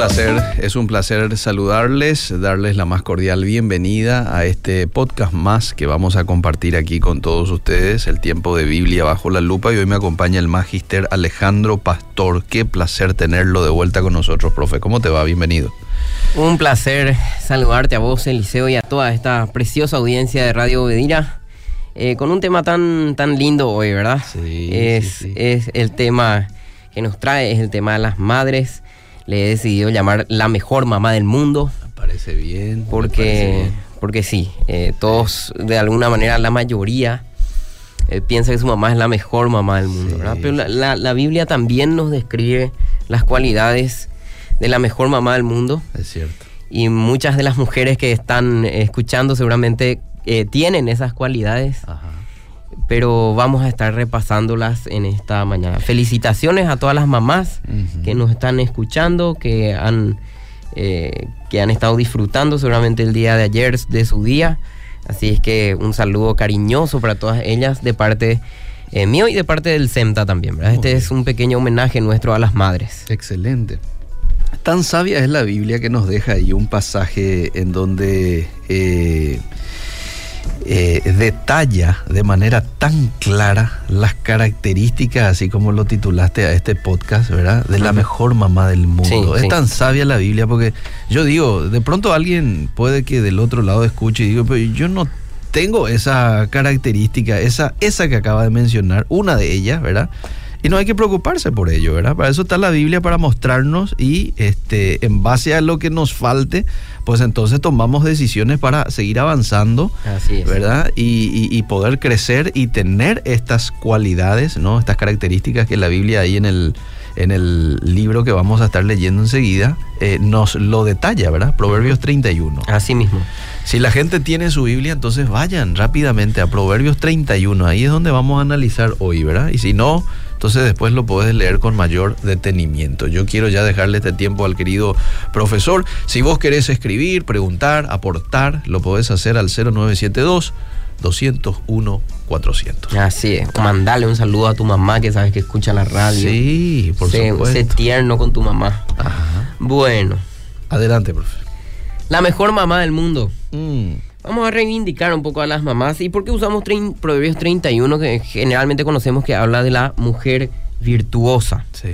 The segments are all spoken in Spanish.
placer, es un placer saludarles, darles la más cordial bienvenida a este podcast más que vamos a compartir aquí con todos ustedes, el tiempo de Biblia bajo la lupa y hoy me acompaña el magister Alejandro Pastor. Qué placer tenerlo de vuelta con nosotros, profe. ¿Cómo te va? Bienvenido. Un placer saludarte a vos, Eliseo, y a toda esta preciosa audiencia de Radio Bedira. Eh, con un tema tan, tan lindo hoy, ¿verdad? Sí, Es, sí, sí. es el tema que nos trae, es el tema de las madres. Le he decidido llamar la mejor mamá del mundo, Me parece bien. parece porque, bien. porque sí, eh, todos, de alguna manera, la mayoría eh, piensa que su mamá es la mejor mamá del mundo, Sí, ¿verdad? Pero la, la- la Biblia también nos describe las cualidades de la mejor mamá del mundo Es cierto. y muchas de las mujeres que están escuchando seguramente eh, tienen esas cualidades, Ajá. Pero vamos a estar repasándolas en esta mañana. Felicitaciones a todas las mamás que nos están escuchando, que han, eh, que han estado disfrutando seguramente el día de ayer de su día. Así es que un saludo cariñoso para todas ellas de parte eh, mío y de parte del SEMTA también. Este es un pequeño homenaje nuestro a las madres. Excelente. Tan sabia es la Biblia que nos deja ahí un pasaje en donde eh, eh, detalla de manera tan clara las características, así como lo titulaste a este podcast, ¿verdad? De la mejor mamá del mundo. Sí, es sí. tan sabia la Biblia porque yo digo, de pronto alguien puede que del otro lado escuche y digo, pero yo no tengo esa característica, esa, esa que acaba de mencionar, una de ellas, ¿verdad? Y no hay que preocuparse por ello, ¿verdad? Para eso está la Biblia, para mostrarnos y este, en base a lo que nos falte, pues entonces tomamos decisiones para seguir avanzando, Así es. ¿verdad? Y, y- y poder crecer y tener estas cualidades, ¿no? Estas características que la Biblia ahí en el, en el libro que vamos a estar leyendo enseguida eh, nos lo detalla, ¿verdad? Proverbios 31. Así mismo. Si la gente tiene su Biblia, entonces vayan rápidamente a Proverbios 31. Ahí es donde vamos a analizar hoy, ¿verdad? Y si no, entonces después lo puedes leer con mayor detenimiento. Yo quiero ya dejarle este tiempo al querido profesor. Si vos querés escribir, preguntar, aportar, lo podés hacer al 0972 201 400. Así es. Mandale un saludo a tu mamá que sabes que escucha la radio. Sí, por sé, supuesto. sé tierno con tu mamá. Ajá. Bueno, Adelante, profe. la mejor mamá del mundo. Mm, Vamos a reivindicar un poco a las mamás. ¿Y por qué usamos Proverbios 31, que generalmente conocemos que habla de la mujer virtuosa? sí.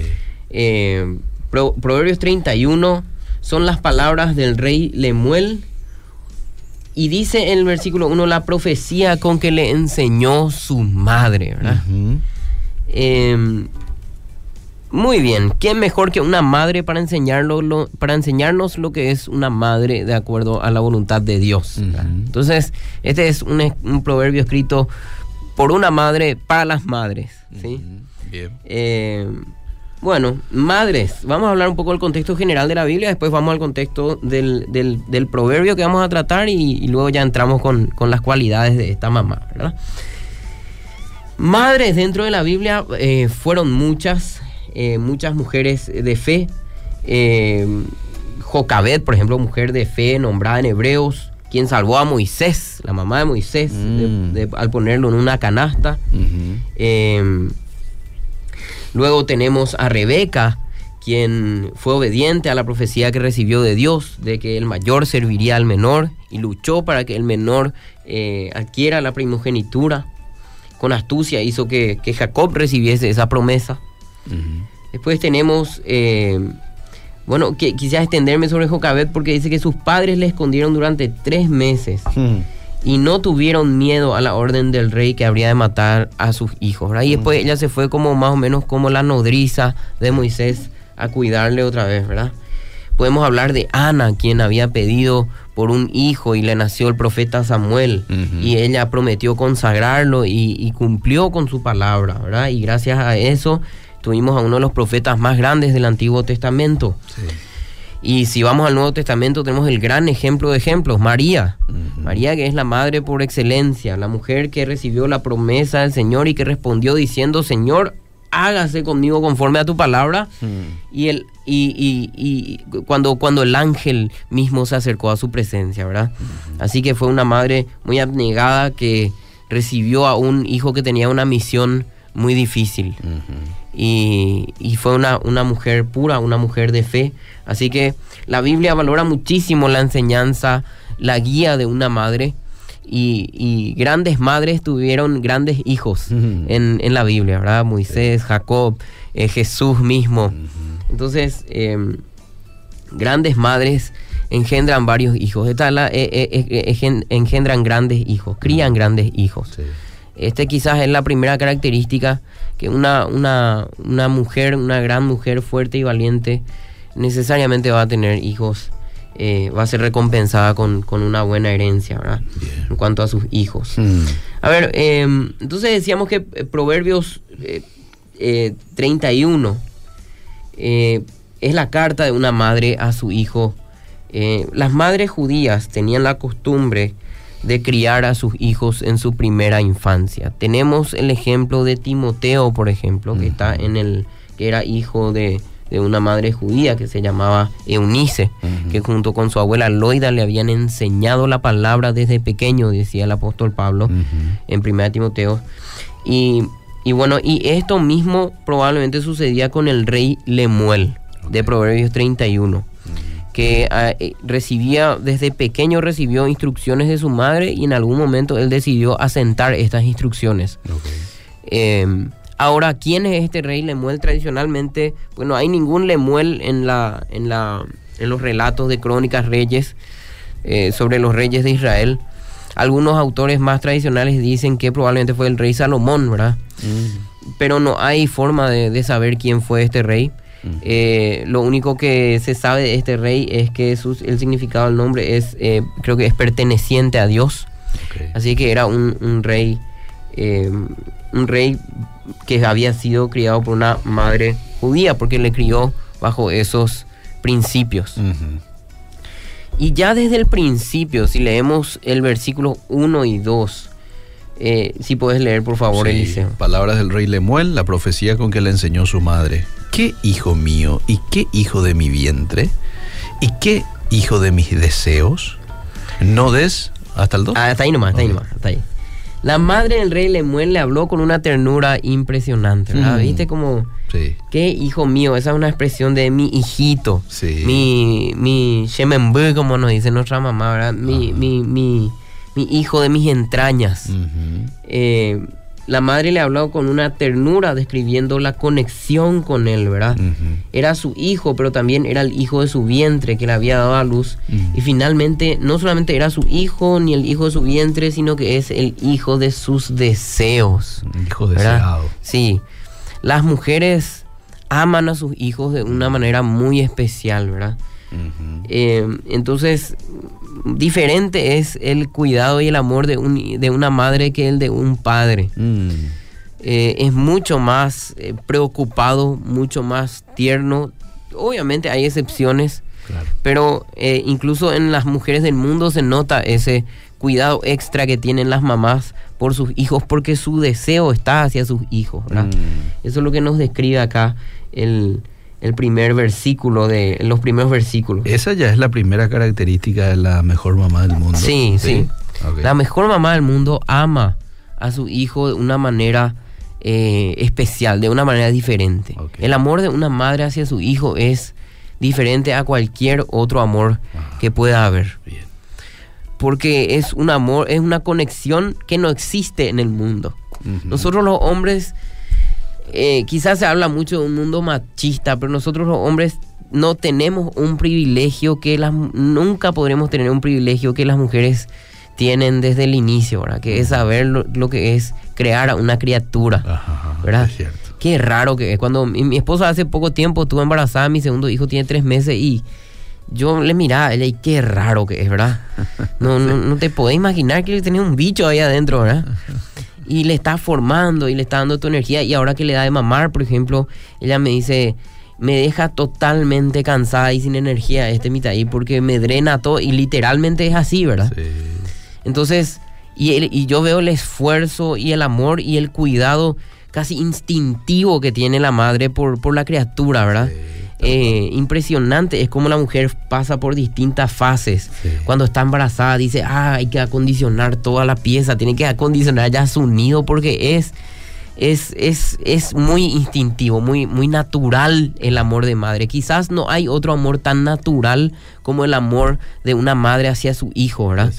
Eh, Pro- Proverbios 31 son las palabras del rey Lemuel. Y dice en el versículo 1 la profecía con que le enseñó su madre, ¿verdad? Eh, muy bien, ¿quién mejor que una madre para, enseñarlo, lo- para enseñarnos lo que es una madre de acuerdo a la voluntad de Dios? Entonces, este es un, un proverbio escrito por una madre para las madres. ¿sí? Bien. Eh, bueno, madres, vamos a hablar un poco del contexto general de la Biblia, después vamos al contexto del, del- del proverbio que vamos a tratar y, y luego ya entramos con, con las cualidades de esta mamá, ¿verdad? Madres dentro de la Biblia eh, fueron muchas, eh, muchas mujeres de fe. Eh, Jocabet, por ejemplo, mujer de fe nombrada en Hebreos, quien salvó a Moisés, la mamá de Moisés, Mm. de- al ponerlo en una canasta. Luego tenemos a Rebeca, quien fue obediente a la profecía que recibió de Dios, de que el mayor serviría al menor, y luchó para que el menor eh, adquiera la primogenitura. Con astucia hizo que, que Jacob recibiese esa promesa. Después tenemos, eh, bueno, que quisiera extenderme sobre Jocabet porque dice que sus padres le escondieron durante tres meses Mm. Y no tuvieron miedo a la orden del rey que habría de matar a sus hijos. ¿verdad? Y después ella se fue como más o menos como la nodriza de Moisés a cuidarle otra vez, ¿verdad? Podemos hablar de Ana, quien había pedido por un hijo y le nació el profeta Samuel. Y ella prometió consagrarlo y, y cumplió con su palabra, ¿verdad? Y gracias a eso tuvimos a uno de los profetas más grandes del Antiguo Testamento. Sí. Y si vamos al Nuevo Testamento, tenemos el gran ejemplo de ejemplos, María. María que es la madre por excelencia, la mujer que recibió la promesa del Señor y que respondió diciendo, Señor, hágase conmigo conforme a tu palabra. Mm. Y, el, y, y- y cuando, cuando el ángel mismo se acercó a su presencia, ¿verdad? Así que fue una madre muy abnegada que recibió a un hijo que tenía una misión muy difícil. Y, y fue una, una mujer pura, una mujer de fe. Así que la Biblia valora muchísimo la enseñanza, la guía de una madre. Y, y grandes madres tuvieron grandes hijos en, en la Biblia, ¿verdad? Moisés, Jacob, eh, Jesús mismo. Entonces, em, grandes madres engendran varios hijos. De tal, eh, eh, engendran grandes hijos, crían grandes hijos. Sí. Este quizás es la primera característica que una, una, una mujer, una gran mujer fuerte y valiente, necesariamente va a tener hijos, eh, va a ser recompensada con, con una buena herencia, ¿verdad? En cuanto a sus hijos. Mm. A ver, eh, entonces decíamos que eh, Proverbios eh, eh, 31 eh, es la carta de una madre a su hijo. Las madres judías tenían la costumbre de criar a sus hijos en su primera infancia. Tenemos el ejemplo de Timoteo, por ejemplo, que está en el que era hijo de, de una madre judía que se llamaba Eunice, que junto con su abuela Loida le habían enseñado la palabra desde pequeño, decía el apóstol Pablo en 1 Timoteo. Y, y bueno, y esto mismo probablemente sucedía con el rey Lemuel de Proverbios 31, que ah, eh, recibía, desde pequeño recibió instrucciones de su madre y en algún momento él decidió asentar estas instrucciones. Eh, ahora, ¿quién es este rey Lemuel? Tradicionalmente, bueno, hay ningún Lemuel en, la, en, la, en los relatos de crónicas reyes eh, sobre los reyes de Israel. Algunos autores más tradicionales dicen que probablemente fue el rey Salomón, ¿verdad? Mm. Pero no hay forma de, de saber quién fue este rey. Mm. Eh, lo único que se sabe de este rey es que sus- el significado del nombre es, eh, creo que es perteneciente a Dios. Así que era un, un rey, eh, un rey que había sido criado por una madre judía, porque le crió bajo esos principios. Y ya desde el principio, si leemos el versículo 1 y 2, eh, si puedes leer por favor, Sí, Eliseo. Palabras del rey Lemuel, la profecía con que le enseñó su madre. ¿Qué hijo mío y qué hijo de mi vientre? ¿Y qué hijo de mis deseos? No des hasta el 2. Ah, hasta ahí nomás, hasta ahí Ok. nomás, hasta ahí. La madre del rey Lemuel le habló con una ternura impresionante, ¿verdad? Mm. ¿Viste como, Sí, qué hijo mío? Esa es una expresión de mi hijito. sí. mi, mi shemembú, como nos dice nuestra mamá, ¿verdad? Mi, mi, mi, mi hijo de mis entrañas. Ujú. Eh, la madre le habló con una ternura describiendo la conexión con él, ¿verdad? Era su hijo, pero también era el hijo de su vientre que le había dado a luz. Y finalmente, no solamente era su hijo ni el hijo de su vientre, sino que es el hijo de sus deseos. Hijo ¿verdad? deseado. Sí. Las mujeres aman a sus hijos de una manera muy especial, ¿verdad? Eh, entonces, diferente es el cuidado y el amor de, un- de una madre que el de un padre. Mm. Eh, es mucho más eh, preocupado, mucho más tierno. Obviamente hay excepciones, Claro. pero eh, incluso en las mujeres del mundo se nota ese cuidado extra que tienen las mamás por sus hijos, porque su deseo está hacia sus hijos. Mm. Eso es lo que nos describe acá el, el primer versículo de los primeros versículos. Esa ya es la primera característica de la mejor mamá del mundo. Sí, sí. La mejor mamá del mundo ama a su hijo de una manera eh, especial, de una manera diferente. El amor de una madre hacia su hijo es diferente a cualquier otro amor Ah. que pueda haber. Bien. Porque es un amor, es una conexión que no existe en el mundo. Nosotros los hombres, eh, quizás se habla mucho de un mundo machista, pero nosotros los hombres no tenemos un privilegio que las nunca podremos tener un privilegio que las mujeres tienen desde el inicio, ¿verdad? Que es saber lo, lo que es crear a una criatura. Ajá, ¿Verdad? Es cierto. Qué raro que es. Cuando mi, mi esposa hace poco tiempo estuvo embarazada, mi segundo hijo tiene tres meses y yo le miraba a ella y qué raro que es, ¿verdad? No, no, no te podés imaginar que tenía un bicho ahí adentro, ¿verdad? Y le está formando y le está dando tu energía y ahora que le da de mamar, por ejemplo, ella me dice, me deja totalmente cansada y sin energía este mitaí porque me drena todo y literalmente es así, ¿verdad? Sí. Entonces, y, el- y yo veo el esfuerzo y el amor y el cuidado casi instintivo que tiene la madre por, por la criatura, ¿verdad? Sí, Eh, impresionante es como la mujer pasa por distintas fases. Sí. Cuando está embarazada dice, ah, hay que acondicionar toda la pieza, tiene que acondicionar ya su nido porque es es, es, es muy instintivo, muy, muy natural el amor de madre. Quizás no hay otro amor tan natural como el amor de una madre hacia su hijo, ¿verdad?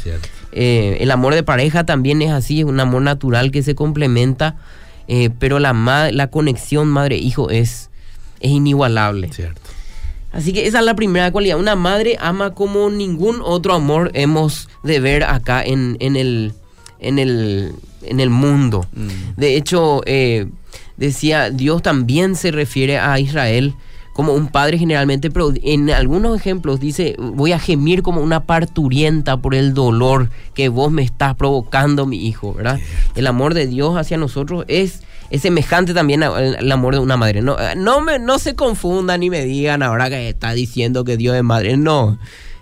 Eh, el amor de pareja también es así, es un amor natural que se complementa, eh, pero la, la conexión madre-hijo es, es inigualable. Cierto. Así que esa es la primera cualidad. Una madre ama como ningún otro amor hemos de ver acá en, en, el, en, el, en el mundo. Mm. De hecho, eh, decía, Dios también se refiere a Israel como un padre generalmente, pero en algunos ejemplos dice, voy a gemir como una parturienta por el dolor que vos me estás provocando, mi hijo, ¿verdad? El amor de Dios hacia nosotros es, es semejante también al amor de una madre. No, no, me, no se confundan ni me digan ahora que está diciendo que Dios es madre. No,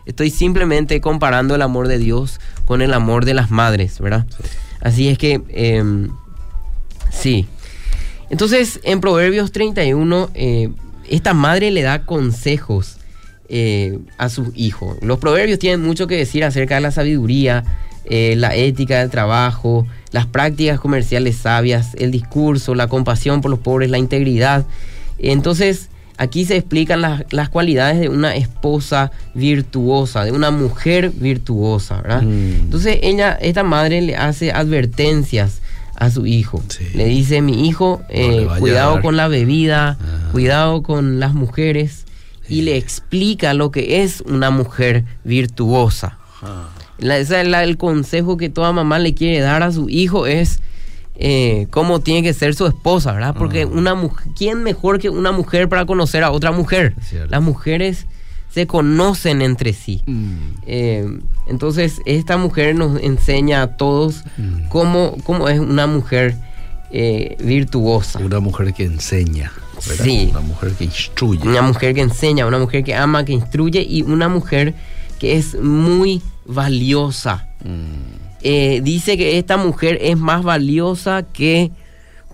estoy simplemente comparando el amor de Dios con el amor de las madres, ¿verdad? Así es que, em, sí. Entonces, en Proverbios 31, eh, esta madre le da consejos eh, a sus hijos. Los proverbios tienen mucho que decir acerca de la sabiduría, eh, la ética del trabajo, las prácticas comerciales sabias, el discurso, la compasión por los pobres, la integridad. Entonces, aquí se explican las, las cualidades de una esposa virtuosa, de una mujer virtuosa, ¿verdad? Mm. Entonces, ella, esta madre le hace advertencias a su hijo. Sí. Le dice, mi hijo, eh, cuidado dar". con la bebida, Ah. cuidado con las mujeres, y le explica lo que es una mujer virtuosa. La- ese es la- el consejo que toda mamá le quiere dar a su hijo es eh, cómo tiene que ser su esposa, ¿verdad? Porque una mujer, ¿quién mejor que una mujer para conocer a otra mujer? Las mujeres se conocen entre sí. Mm. Eh, entonces, esta mujer nos enseña a todos Mm. cómo, cómo es una mujer eh, virtuosa. Una mujer que enseña. ¿verdad? Sí. Una mujer que instruye. Una mujer que enseña, una mujer que ama, que instruye y una mujer que es muy valiosa. Mm. Eh, dice que esta mujer es más valiosa que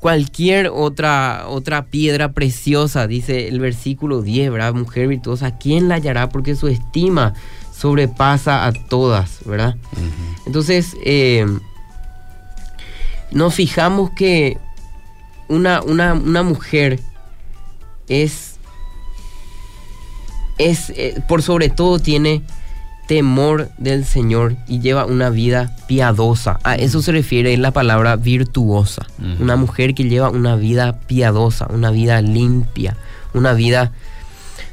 cualquier otra, otra piedra preciosa, dice el versículo 10, ¿verdad? Mujer virtuosa, ¿quién la hallará? Porque su estima sobrepasa a todas, ¿verdad? Entonces, eh, nos fijamos que una, una, una mujer es, es eh, por sobre todo tiene temor del Señor y lleva una vida piadosa. A eso se refiere la palabra virtuosa. Una mujer que lleva una vida piadosa, una vida limpia, una vida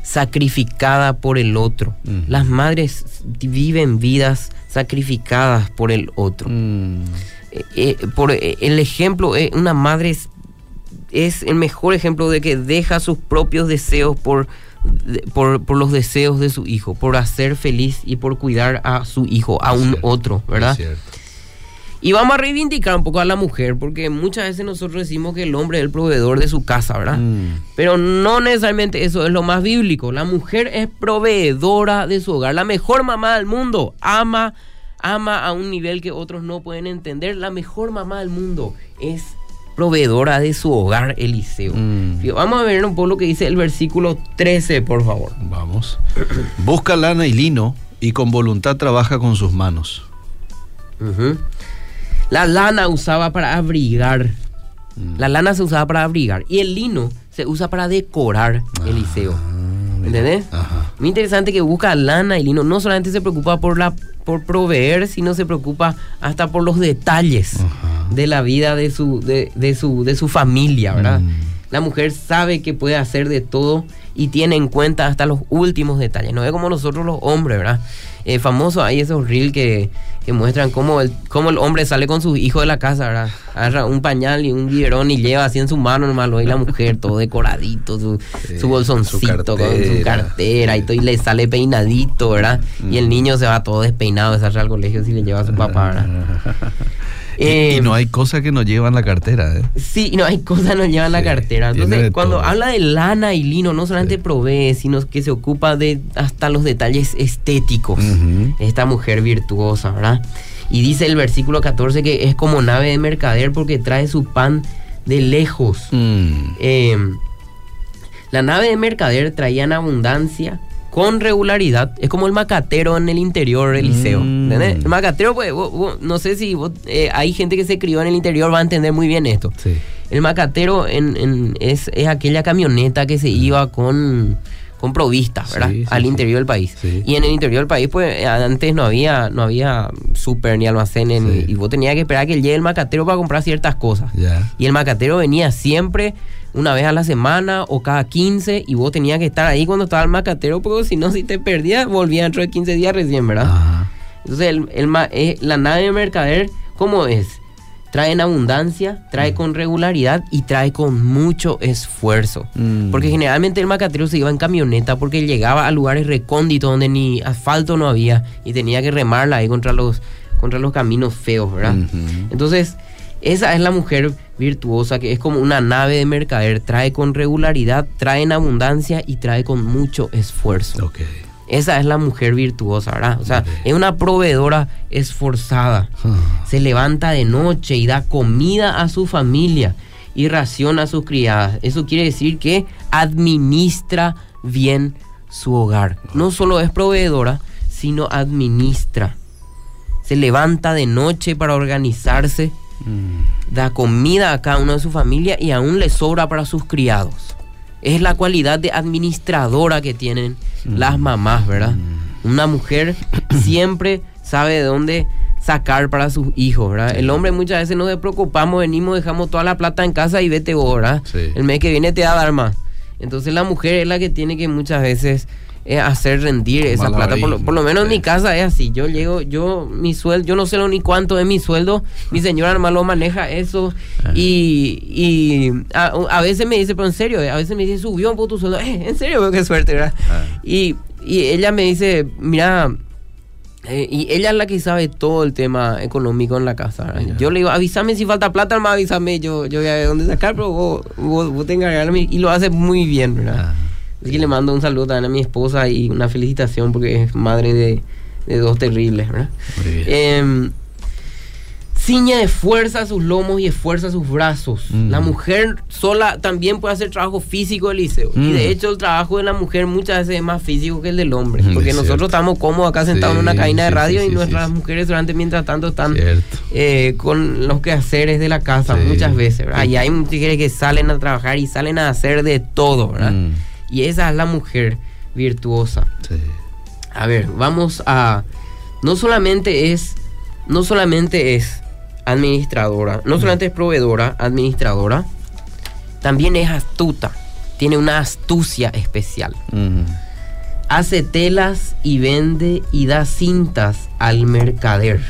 sacrificada por el otro. Las madres viven vidas sacrificadas por el otro. Mm. Eh, eh, por eh, el ejemplo, una madre es, es el mejor ejemplo de que deja sus propios deseos por, de- por, por los deseos de su hijo, por hacer feliz y por cuidar a su hijo, a Es un cierto, otro, ¿verdad? Y vamos a reivindicar un poco a la mujer, porque muchas veces nosotros decimos que el hombre es el proveedor de su casa, ¿verdad? Mm. Pero no necesariamente eso es lo más bíblico. La mujer es proveedora de su hogar. La mejor mamá del mundo ama, ama a un nivel que otros no pueden entender. La mejor mamá del mundo es proveedora de su hogar, Eliseo. Mm. Vamos a ver un poco lo que dice el versículo 13, por favor. Vamos. Busca lana y lino y con voluntad trabaja con sus manos. La lana usaba para abrigar. Mm. La lana se usaba para abrigar. Y el lino se usa para decorar, Eliseo. Ah, mira. ¿Entendés? Ajá. Muy interesante que busca lana y lino. No solamente se preocupa por la por proveer, sino se preocupa hasta por los detalles Ajá. De la vida de su, de, de su, de su familia, ¿verdad? Mm. La mujer sabe que puede hacer de todo y tiene en cuenta hasta los últimos detalles. No es como nosotros los hombres, ¿verdad? Eh, famoso hay esos reels que, que muestran cómo el, cómo el hombre sale con su hijo de la casa, ¿verdad? Agarra un pañal y un biberón y lleva así en su mano nomás, lo- y la mujer todo decoradito, su, Sí, su bolsoncito con su cartera. cartera y todo, y le sale peinadito, ¿verdad? Y el niño se va todo despeinado, sale al colegio si le lleva a su papá, ¿verdad? Y, Eh, y no hay cosa que no llevan la cartera, ¿eh? Sí, no hay cosas no llevan la Sí, cartera. tiene Entonces, cuando todo. habla de lana y lino, no solamente Sí. provee, sino que se ocupa de hasta los detalles estéticos. Esta mujer virtuosa, ¿verdad? Y dice el versículo 14 que es como nave de mercader porque trae su pan de lejos. Mm. Eh, la nave de mercader traía en abundancia con regularidad. Es como el macatero en el interior, Eliseo. Mm. ¿entendés? El macatero, pues, vos- vos- no sé si vos, eh, hay gente que se crió en el interior, va a entender muy bien esto. Sí. El macatero en, en- es, es aquella camioneta que se iba con, con provistas, ¿verdad? Sí, sí, Al interior del país. Y en el interior del país, pues antes no había, no había súper ni almacenes, ni- y vos tenías que esperar a que llegue el macatero para comprar ciertas cosas. Y el macatero venía siempre una vez a la semana o cada 15 y vos tenías que estar ahí cuando estaba el macatero porque si no, si te perdías, volvía dentro de 15 días recién, ¿verdad? Ajá. Entonces, el, el eh, la nave de mercader, ¿cómo es? Trae en abundancia, trae con regularidad y trae con mucho esfuerzo. Mm. Porque generalmente el macatero se iba en camioneta porque llegaba a lugares recónditos donde ni asfalto no había y tenía que remarla ahí contra los, contra los caminos feos, ¿verdad? Entonces, esa es la mujer virtuosa que es como una nave de mercader, trae con regularidad, trae en abundancia y trae con mucho esfuerzo. Esa es la mujer virtuosa, ¿verdad? O sea, es una proveedora esforzada. Se levanta de noche y da comida a su familia y ración a sus criadas. Eso quiere decir que administra bien su hogar. No solo es proveedora, sino administra. Se levanta de noche para organizarse. Da comida a cada uno de su familia y aún le sobra para sus criados. Es la cualidad de administradora que tienen las mamás, ¿verdad? Una mujer siempre sabe de dónde sacar para sus hijos, ¿verdad? El hombre muchas veces nos preocupamos, venimos, dejamos toda la plata en casa y vete vos, ¿verdad? Sí. El mes que viene te va a dar más. Entonces la mujer es la que tiene que muchas veces eh, hacer rendir esa plata. Por lo, por lo menos en mi casa es así. Yo llego, yo, mi sueldo, yo no sé lo ni cuánto es mi sueldo. Mi señora nomás lo maneja eso. Ajá. Y, y a, a veces me dice, pero en serio, a veces me dice, subió un poco tu sueldo. Eh, en serio, veo qué suerte, ¿verdad? Ah. Y, y ella me dice, mira, eh, y ella es la que sabe todo el tema económico en la casa. Yo le digo, avísame si falta plata, más avísame, yo, yo voy a ver dónde sacar, pero vos, vos, vos te encargarás. Y lo hace muy bien, ¿verdad? Ah. Así que le mando un saludo también a mi esposa y una felicitación porque es madre de, de dos terribles, ¿verdad? Em, ciñe de fuerza sus lomos y esfuerza sus brazos. Mm. La mujer sola también puede hacer trabajo físico, Eliseo. Y Mm. de hecho el trabajo de la mujer muchas veces es más físico que el del hombre. Mm, Porque nosotros cierto. estamos cómodos acá sentados en una Sí, cabina de radio sí, y nuestras mujeres durante mientras tanto están eh, con los quehaceres de la casa muchas veces. ¿verdad? Y hay mujeres que salen a trabajar y salen a hacer de todo, ¿verdad? Mm. Y esa es la mujer virtuosa. Sí. A ver, vamos a. No solamente es. No solamente es administradora. No solamente es proveedora, administradora. También es astuta. Tiene una astucia especial. Hace telas y vende y da cintas al mercader.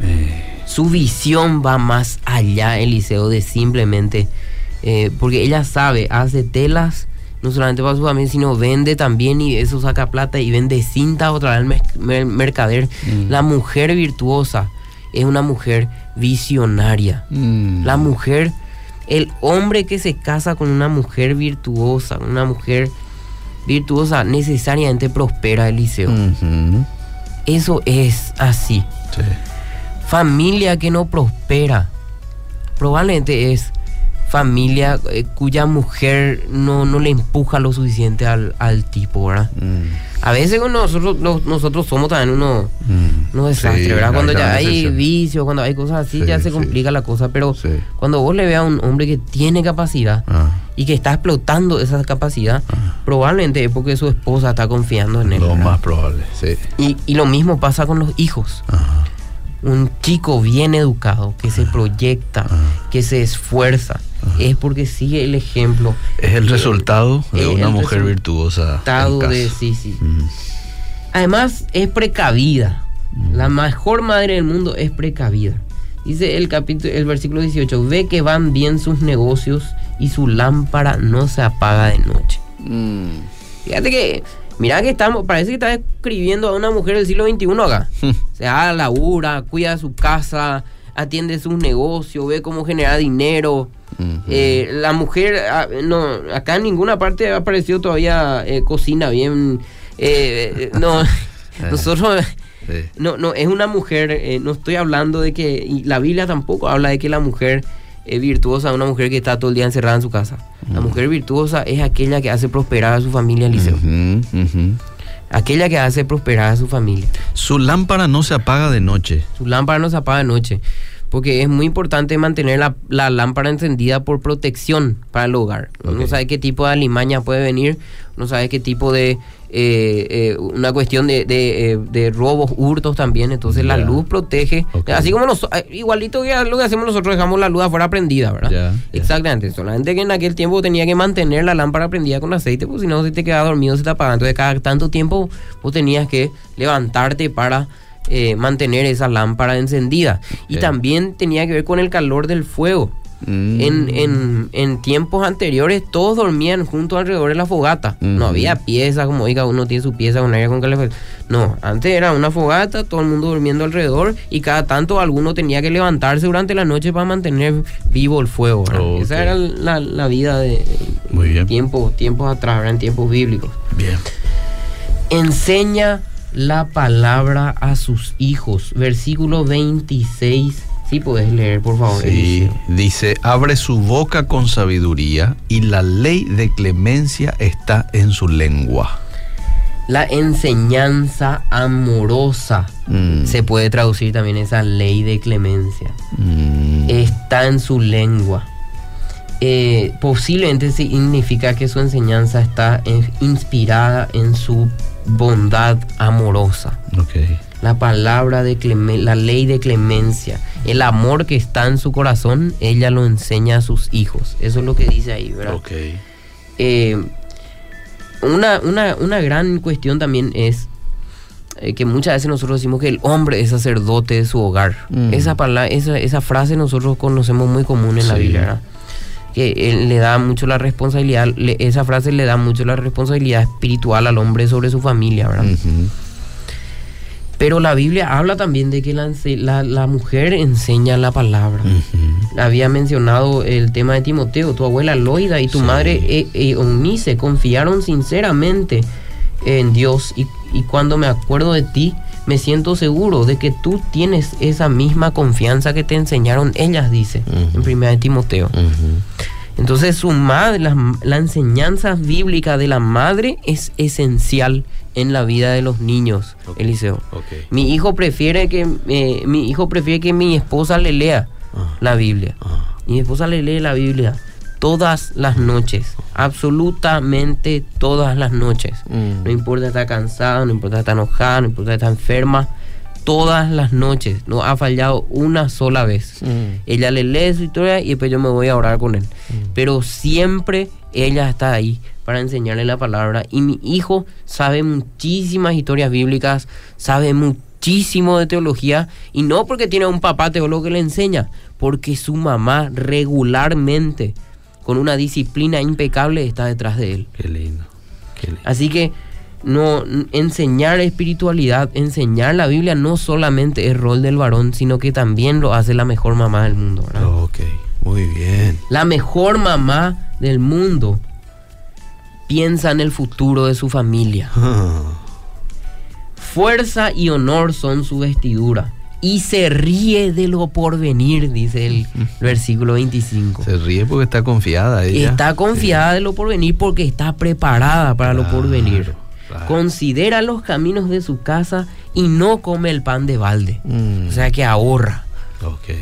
Eh, Su visión va más allá, Eliseo, de simplemente. eh, porque ella sabe, hace telas, no solamente para su familia, sino vende también y eso saca plata y vende cintas otra vez al mer- mer- mercader. Mm. La mujer virtuosa es una mujer visionaria. mm. La mujer, el hombre que se casa con una mujer virtuosa, con una mujer virtuosa, necesariamente prospera, Eliseo. Ujú. Eso es así Sí. familia que no prospera probablemente es familia eh, cuya mujer no, no le empuja lo suficiente al, al tipo, ¿verdad? Mm. A veces nosotros, los- nosotros somos también unos, Mm. unos desastres, Sí, ¿verdad? Cuando ya hay vicios, cuando hay cosas así, Sí, ya se sí. complica la cosa, pero cuando vos le veas a un hombre que tiene capacidad Ah. y que está explotando esa capacidad, Ah. probablemente es porque su esposa está confiando en él. Lo ¿verdad? más probable, sí. Y, y lo mismo pasa con los hijos. Ajá. Un chico bien educado, que se proyecta, Ah. que se esfuerza, es porque sigue el ejemplo Es el resultado de una mujer virtuosa. de sí, sí. Mm. Además, es precavida. La mejor madre del mundo es precavida. Dice el capítulo, el versículo 18, ve que van bien sus negocios y su lámpara no se apaga de noche. Mm. Fíjate que, mira que estamos, parece que estás escribiendo a una mujer del siglo XXI acá. O sea, labura, cuida su casa, atiende sus negocios, ve cómo genera dinero. Eh, la mujer, ah, no, acá en ninguna parte ha aparecido todavía eh, cocina bien. eh, eh, no, nosotros, no, no, es una mujer, eh, no estoy hablando de que, y la Biblia tampoco habla de que la mujer es virtuosa, una mujer que está todo el día encerrada en su casa. La mujer virtuosa es aquella que hace prosperar a su familia, Eliseo. Ujú. Aquella que hace prosperar a su familia. Su lámpara no se apaga de noche. Su lámpara no se apaga de noche. Porque es muy importante mantener la, la lámpara encendida por protección para el hogar. Uno Ok. sabe qué tipo de alimaña puede venir, uno sabe qué tipo de... eh, eh, una cuestión de, de, eh, de robos, hurtos también. Entonces la luz protege. Así como nos, igualito que lo que hacemos nosotros, dejamos la luz afuera prendida, ¿verdad? Exactamente. Solamente que en aquel tiempo tenía que mantener la lámpara prendida con aceite, porque si no, si te quedaba dormido, se te apagaba. Entonces cada tanto tiempo vos tenías que levantarte para eh, mantener esa lámpara encendida. Y también tenía que ver con el calor del fuego. Mm. En, en, en tiempos anteriores todos dormían junto alrededor de la fogata. No había pieza, como diga, uno tiene su pieza con aire con calefacción. No, antes era una fogata, todo el mundo durmiendo alrededor y cada tanto alguno tenía que levantarse durante la noche para mantener vivo el fuego. Esa era la, la vida de bien. tiempos, tiempos atrás, ¿verdad? en tiempos bíblicos. Bien. Enseña la palabra a sus hijos. Versículo 26. Sí, puedes leer, por favor. Sí, dice, abre su boca con sabiduría y la ley de clemencia está en su lengua. La enseñanza amorosa. Mm, Se puede traducir también esa ley de clemencia. mm, Está en su lengua. Eh, posiblemente significa que su enseñanza está en- inspirada en su bondad amorosa. La palabra de clemen- la ley de clemencia, el amor que está en su corazón, ella lo enseña a sus hijos. Eso es lo que dice ahí, ¿verdad? Ok. Eh, una, una- una gran cuestión también es eh, que muchas veces nosotros decimos que el hombre es sacerdote de su hogar. Mm. Esa, palabra, esa, esa frase nosotros conocemos muy común en la. Biblia, ¿verdad? Que él le da mucho la responsabilidad, le- esa frase le da mucho la responsabilidad espiritual al hombre sobre su familia, ¿verdad? Pero la Biblia habla también de que la, la- la mujer enseña la palabra. Había mencionado el tema de Timoteo, tu abuela Loida y tu Sí. madre eh, eh, confiaron sinceramente en Dios y, y cuando me acuerdo de ti me siento seguro de que tú tienes esa misma confianza que te enseñaron ellas, dice en primera de Timoteo. Entonces su madre, la, la enseñanza bíblica de la madre es esencial en la vida de los niños. Eliseo. Mi hijo prefiere que eh, mi hijo prefiere que mi esposa le lea Ah, la Biblia. ah. Mi esposa le lee la Biblia todas las noches, absolutamente todas las noches. Mm. No importa estar cansada, no importa estar enojada, no importa estar enferma, todas las noches. No ha fallado una sola vez. Mm. Ella le lee su historia y después yo me voy a orar con él. Pero siempre ella está ahí para enseñarle la palabra. Y mi hijo sabe muchísimas historias bíblicas, sabe muchísimo de teología. Y no porque tiene un papá teólogo que le enseña, porque su mamá regularmente, con una disciplina impecable, está detrás de él. Qué lindo. Qué lindo. Así que no enseñar espiritualidad, enseñar la Biblia no solamente es rol del varón, sino que también lo hace la mejor mamá del mundo. ¿verdad? Ok. Muy bien. La mejor mamá del mundo piensa en el futuro de su familia. Ah. Fuerza y honor son su vestidura. Y se ríe de lo porvenir, dice el versículo 25. Se ríe porque está confiada ella. Está confiada de lo porvenir porque está preparada para lo porvenir. claro. Considera los caminos de su casa y no come el pan de balde. Mm. O sea que ahorra.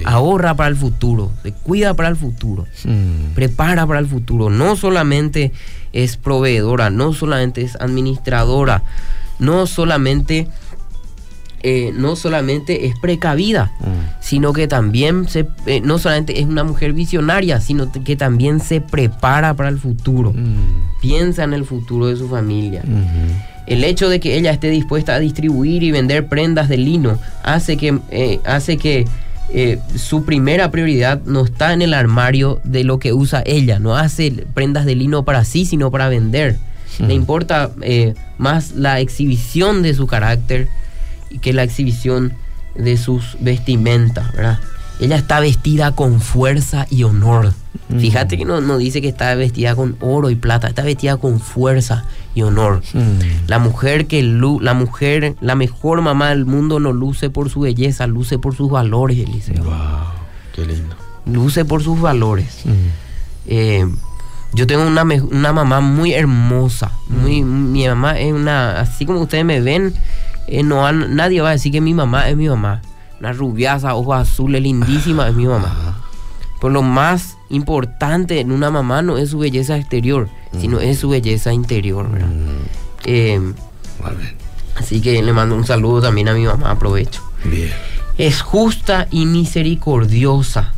Ahorra para el futuro. Se cuida para el futuro. Mm. prepara para el futuro. No solamente es proveedora, no solamente es administradora, no solamente, eh, no solamente es precavida, Mm. sino que también se, eh, no solamente es una mujer visionaria, sino que también se prepara para el futuro. Mm. Piensa en el futuro de su familia. El hecho de que ella esté dispuesta a distribuir y vender prendas de lino hace que, eh, hace que eh, su primera prioridad no está en el armario de lo que usa ella. No hace prendas de lino para sí, sino para vender. Hmm. Le importa eh, más la exhibición de su carácter que la exhibición de sus vestimentas, ¿verdad? Ella está vestida con fuerza y honor. Mm. Fíjate que no, no dice que está vestida con oro y plata, está vestida con fuerza y honor. Mm. La mujer que la mujer, la mejor mamá del mundo no luce por su belleza, luce por sus valores, Eliseo. Wow. Qué lindo. Luce por sus valores. Mm. Eh, yo tengo una, una mamá muy hermosa. Muy, mi mamá es una, así como ustedes me ven, eh, no han- nadie va a decir que mi mamá es mi mamá. una rubiaza, ojos azules, lindísima, es mi mamá. Por lo más importante en una mamá no es su belleza exterior, sino es su belleza interior. ¿verdad? Eh, así que le mando un saludo también a mi mamá, aprovecho. Bien. Es justa y misericordiosa.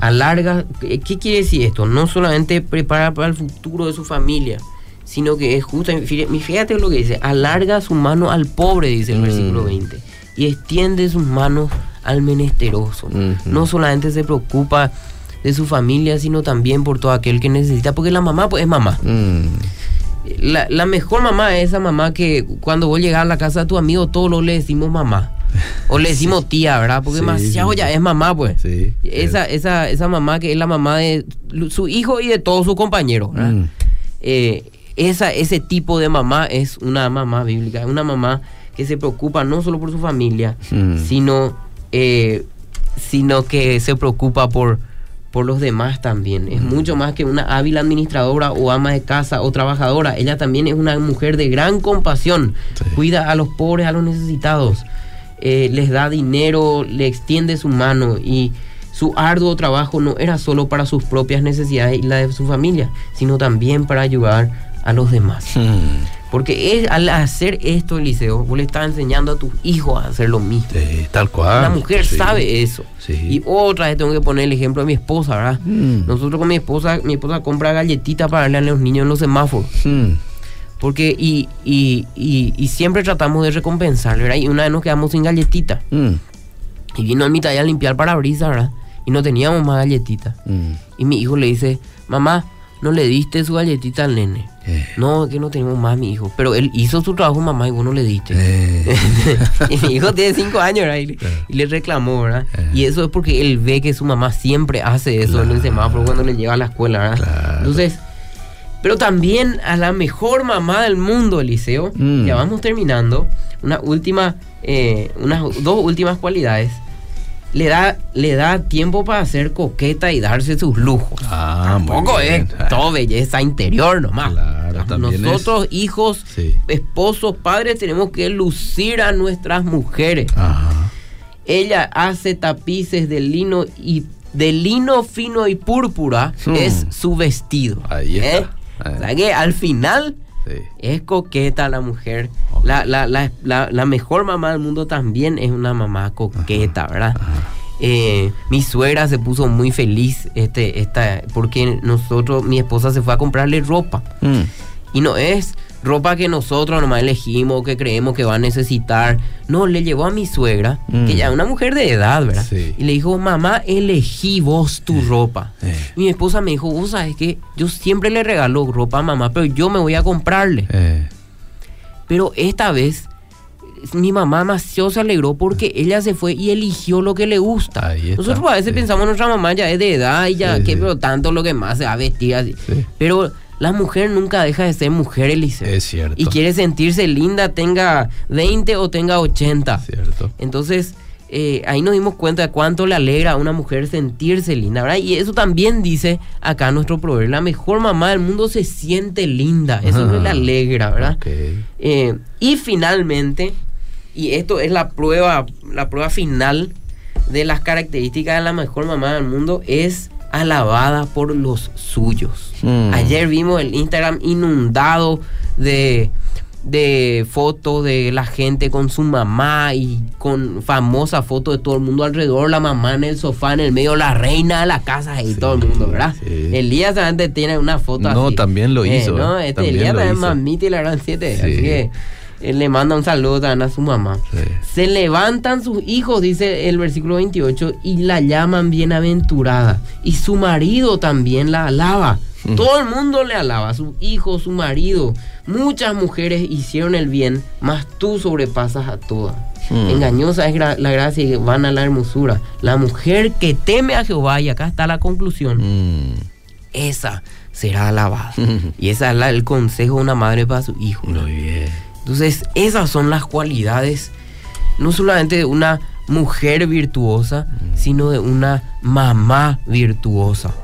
Alarga, ¿qué qué quiere decir esto? No solamente prepara para el futuro de su familia, sino que es justa. Fí- Fíjate lo que dice, alarga su mano al pobre, dice el Mm. versículo 20, y extiende sus manos al menesteroso. No solamente se preocupa de su familia, sino también por todo aquel que necesita, porque la mamá pues es mamá. Mm. La, la mejor mamá es esa mamá que cuando vos llegas a la casa de tu amigo, todos lo le decimos mamá. O le decimos tía, ¿verdad? Porque Sí, demasiado sí, ya es mamá, pues. Esa, esa, esa mamá que es la mamá de su hijo y de todos sus compañeros. ¿verdad? Mm. Eh, esa, ese tipo de mamá es una mamá bíblica, es una mamá que se preocupa no solo por su familia, Mm. sino, eh, sino que se preocupa por, por los demás también. Es mucho más que una hábil administradora o ama de casa o trabajadora. Ella también es una mujer de gran compasión. Sí. Cuida a los pobres, a los necesitados. Eh, les da dinero, le extiende su mano y su arduo trabajo no era solo para sus propias necesidades y la de su familia, sino también para ayudar a los demás. Mm. Porque es- al hacer esto, Eliseo, vos le estás enseñando a tus hijos a hacer lo mismo. Sí, tal cual. La mujer Sí. sabe eso. Sí. Y otra vez tengo que poner el ejemplo de mi esposa, ¿verdad? Mm. Nosotros con mi esposa, mi esposa compra galletitas para darle a los niños en los semáforos. Mm. Porque, y, y, y, y siempre tratamos de recompensarle, ¿verdad? Y una vez nos quedamos sin galletita. Mm. Y vino a mi talla a limpiar parabrisas, ¿verdad? Y no teníamos más galletitas. Y mi hijo le dice, mamá, no le diste su galletita al nene. Eh. No, es que no tenemos más, mi hijo. Pero él hizo su trabajo, mamá, y vos no le diste. Eh. y mi hijo tiene cinco años, ¿verdad? Y, le- Claro. y le reclamó, ¿verdad? Eh. Y eso es porque él ve que su mamá siempre hace eso en el semáforo cuando le lleva a la escuela, ¿verdad? Claro. Entonces, pero también a la mejor mamá del mundo, Eliseo, Mm. ya vamos terminando, una última, eh, unas dos últimas cualidades. Le da, le da tiempo para ser coqueta y darse sus lujos. Ah, Tampoco es todo belleza interior nomás. Claro, Nosotros, hijos, Sí. esposos, padres, tenemos que lucir a nuestras mujeres. Ajá. Ella hace tapices de lino y de lino fino y púrpura Hmm. es su vestido. Ahí está. ¿Eh? Ahí. O sea que al final Sí. es coqueta la mujer. La- la- la- la mejor mamá del mundo también es una mamá coqueta, ¿verdad? Eh, mi suegra se puso muy feliz este, esta, porque nosotros, mi esposa se fue a comprarle ropa. Mm. Y no es ropa que nosotros nomás elegimos, que creemos que va a necesitar. No, le llevó a mi suegra, Mm. que ya es una mujer de edad, ¿verdad? Sí. Y le dijo, mamá, elegí vos tu ropa. Eh. Y mi esposa me dijo, vos sabes que yo siempre le regalo ropa a mamá, pero yo me voy a comprarle. Eh. Pero esta vez mi mamá demasiado se alegró porque ella se fue y eligió lo que le gusta. Nosotros a veces sí. pensamos nuestra mamá ya es de edad y ya Sí, que pero tanto lo que más se va a vestir así. Sí. Pero la mujer nunca deja de ser mujer, Eliseo. Es cierto. Y quiere sentirse linda, tenga 20 o tenga 80. Cierto. Entonces, eh, ahí nos dimos cuenta de cuánto le alegra a una mujer sentirse linda, ¿verdad? Y eso también dice acá nuestro proverbio, la mejor mamá del mundo se siente linda, eso Ah, le alegra, ¿verdad? Ok. Eh, y finalmente, y esto es la prueba, la prueba final de las características de la mejor mamá del mundo, es alabada por los suyos. Mm. Ayer vimos el Instagram inundado de, de fotos de la gente con su mamá y con famosa fotos de todo el mundo alrededor, la mamá en el sofá, en el medio, la reina de la casa y Sí, todo el mundo, ¿verdad? sí. Elías también tiene una foto No, así. también lo Eh, hizo, no, eh, este también Elías también mamita y la gran siete, Sí. así que él le manda un saludo también a su mamá. Sí. Se levantan sus hijos, dice el versículo 28, y la llaman bienaventurada. Y su marido también la alaba. Todo el mundo le alaba, su hijo, su marido. Muchas mujeres hicieron el bien, mas tú sobrepasas a todas. Mm. Engañosa es gra- la gracia y van a la hermosura. La mujer que teme a Jehová, y acá está la conclusión, Mm. esa será alabada. y ese es la- el consejo de una madre para su hijo. Muy bien. Entonces, esas son las cualidades, no solamente de una mujer virtuosa, sino de una mamá virtuosa.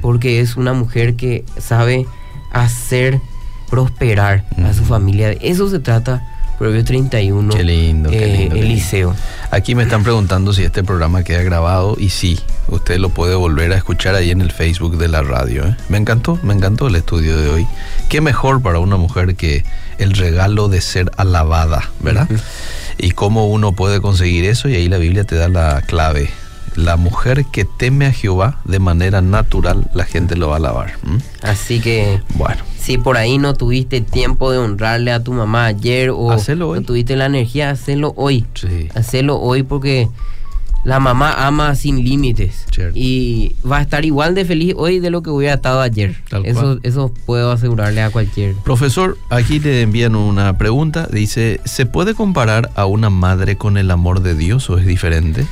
Porque es una mujer que sabe hacer prosperar a su familia. De eso se trata Proverbios 31. Qué lindo, eh, lindo, qué lindo. Eliseo. Aquí me están preguntando si este programa queda grabado y sí, usted lo puede volver a escuchar ahí en el Facebook de la radio. ¿eh? Me encantó, me encantó el estudio de hoy. Qué mejor para una mujer que el regalo de ser alabada, ¿verdad? Y cómo uno puede conseguir eso y ahí la Biblia te da la clave. La mujer que teme a Jehová de manera natural, la gente lo va a alabar. Así que Bueno, si por ahí no tuviste tiempo de honrarle a tu mamá ayer o Hacelo hoy. no tuviste la energía, hacelo hoy. sí. Hacerlo hoy porque la mamá ama sin límites y va a estar igual de feliz hoy de lo que hubiera estado ayer. Eso, eso puedo asegurarle a cualquier. Profesor, aquí le envían una pregunta. Dice, ¿se puede comparar a una madre con el amor de Dios o es diferente?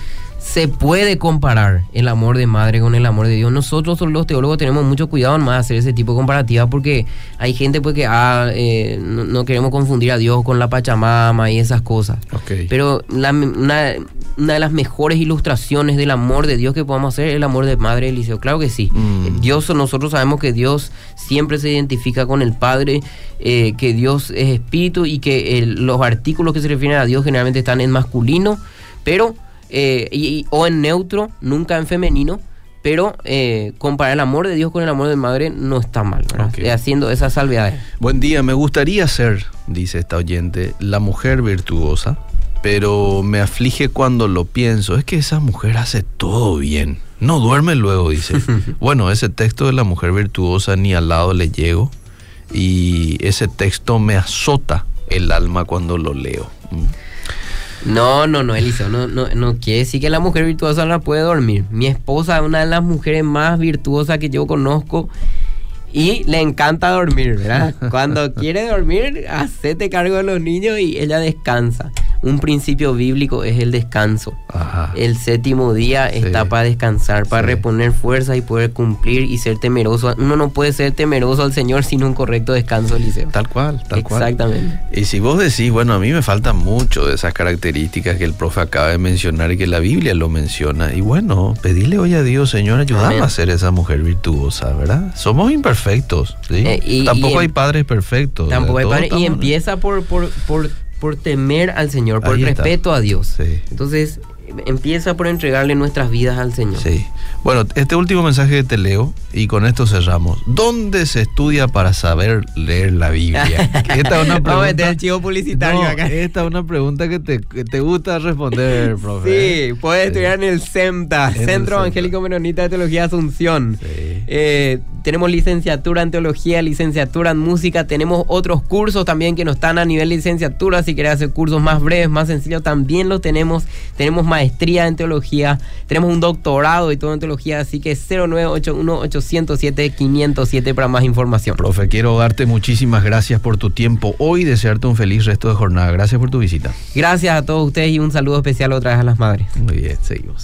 Se puede comparar el amor de madre con el amor de Dios. Nosotros los teólogos tenemos mucho cuidado en más hacer ese tipo de comparativa porque hay gente pues que ah, eh, no, no queremos confundir a Dios con la Pachamama y esas cosas. Pero la- una, una de las mejores ilustraciones del amor de Dios que podamos hacer es el amor de Madre Eliseo. Claro que sí. Mm. Dios, nosotros sabemos que Dios siempre se identifica con el Padre, eh, que Dios es espíritu y que el- los artículos que se refieren a Dios generalmente están en masculino, pero eh, y- y- o en neutro, nunca en femenino. Pero eh, comparar el amor de Dios con el amor de madre no está mal. Eh, haciendo esas salvedades. Buen día, me gustaría ser, dice esta oyente, la mujer virtuosa, pero me aflige cuando lo pienso. Es que esa mujer hace todo bien. No duerme luego, dice. bueno, ese texto de la mujer virtuosa ni al lado le llego y ese texto me azota el alma cuando lo leo. Mm. No, no, no, Eliseo, no, no, no quiere decir que la mujer virtuosa no puede dormir. Mi esposa es una de las mujeres más virtuosas que yo conozco y le encanta dormir, ¿verdad? Cuando quiere dormir, hacete cargo de los niños y ella descansa. Un principio bíblico es el descanso. Ajá. El séptimo día Sí. está para descansar, para Sí. reponer fuerzas y poder cumplir y ser temeroso. Uno no puede ser temeroso al Señor sin un correcto descanso, Eliseo. Tal cual, tal cual. Exactamente. Y si vos decís, bueno, a mí me falta mucho de esas características que el profe acaba de mencionar y que la Biblia lo menciona, y bueno, pedile hoy a Dios, Señor, ayúdame Amén. a ser esa mujer virtuosa, ¿verdad? Somos imperfectos, ¿sí? Eh, y- Tampoco y hay padres perfectos. Tampoco hay todos padre- y empieza por, por, por, por temer al Señor, por Ahí está. respeto a Dios. Sí. Entonces, empieza por entregarle nuestras vidas al Señor. Sí. Bueno, este último mensaje te leo y con esto cerramos. ¿Dónde se estudia para saber leer la Biblia? Esta es una Vamos a meter pregunta. el chivo publicitario No, acá. esta es una pregunta que te, que te gusta responder, profe. Sí, puedes estudiar en el CEMTA, En el Centro CEMTA. Evangélico Menonita de Teología Asunción. Sí. Eh, tenemos licenciatura en teología, licenciatura en música, tenemos otros cursos también que no están a nivel licenciatura, si quieres hacer cursos más breves, más sencillos, también los tenemos. Tenemos maestría en teología, tenemos un doctorado y todo en teología, así que 0981-807-507 para más información. Profe, quiero darte muchísimas gracias por tu tiempo hoy y desearte un feliz resto de jornada. Gracias por tu visita. Gracias a todos ustedes y un saludo especial otra vez a las madres. Muy bien, seguimos.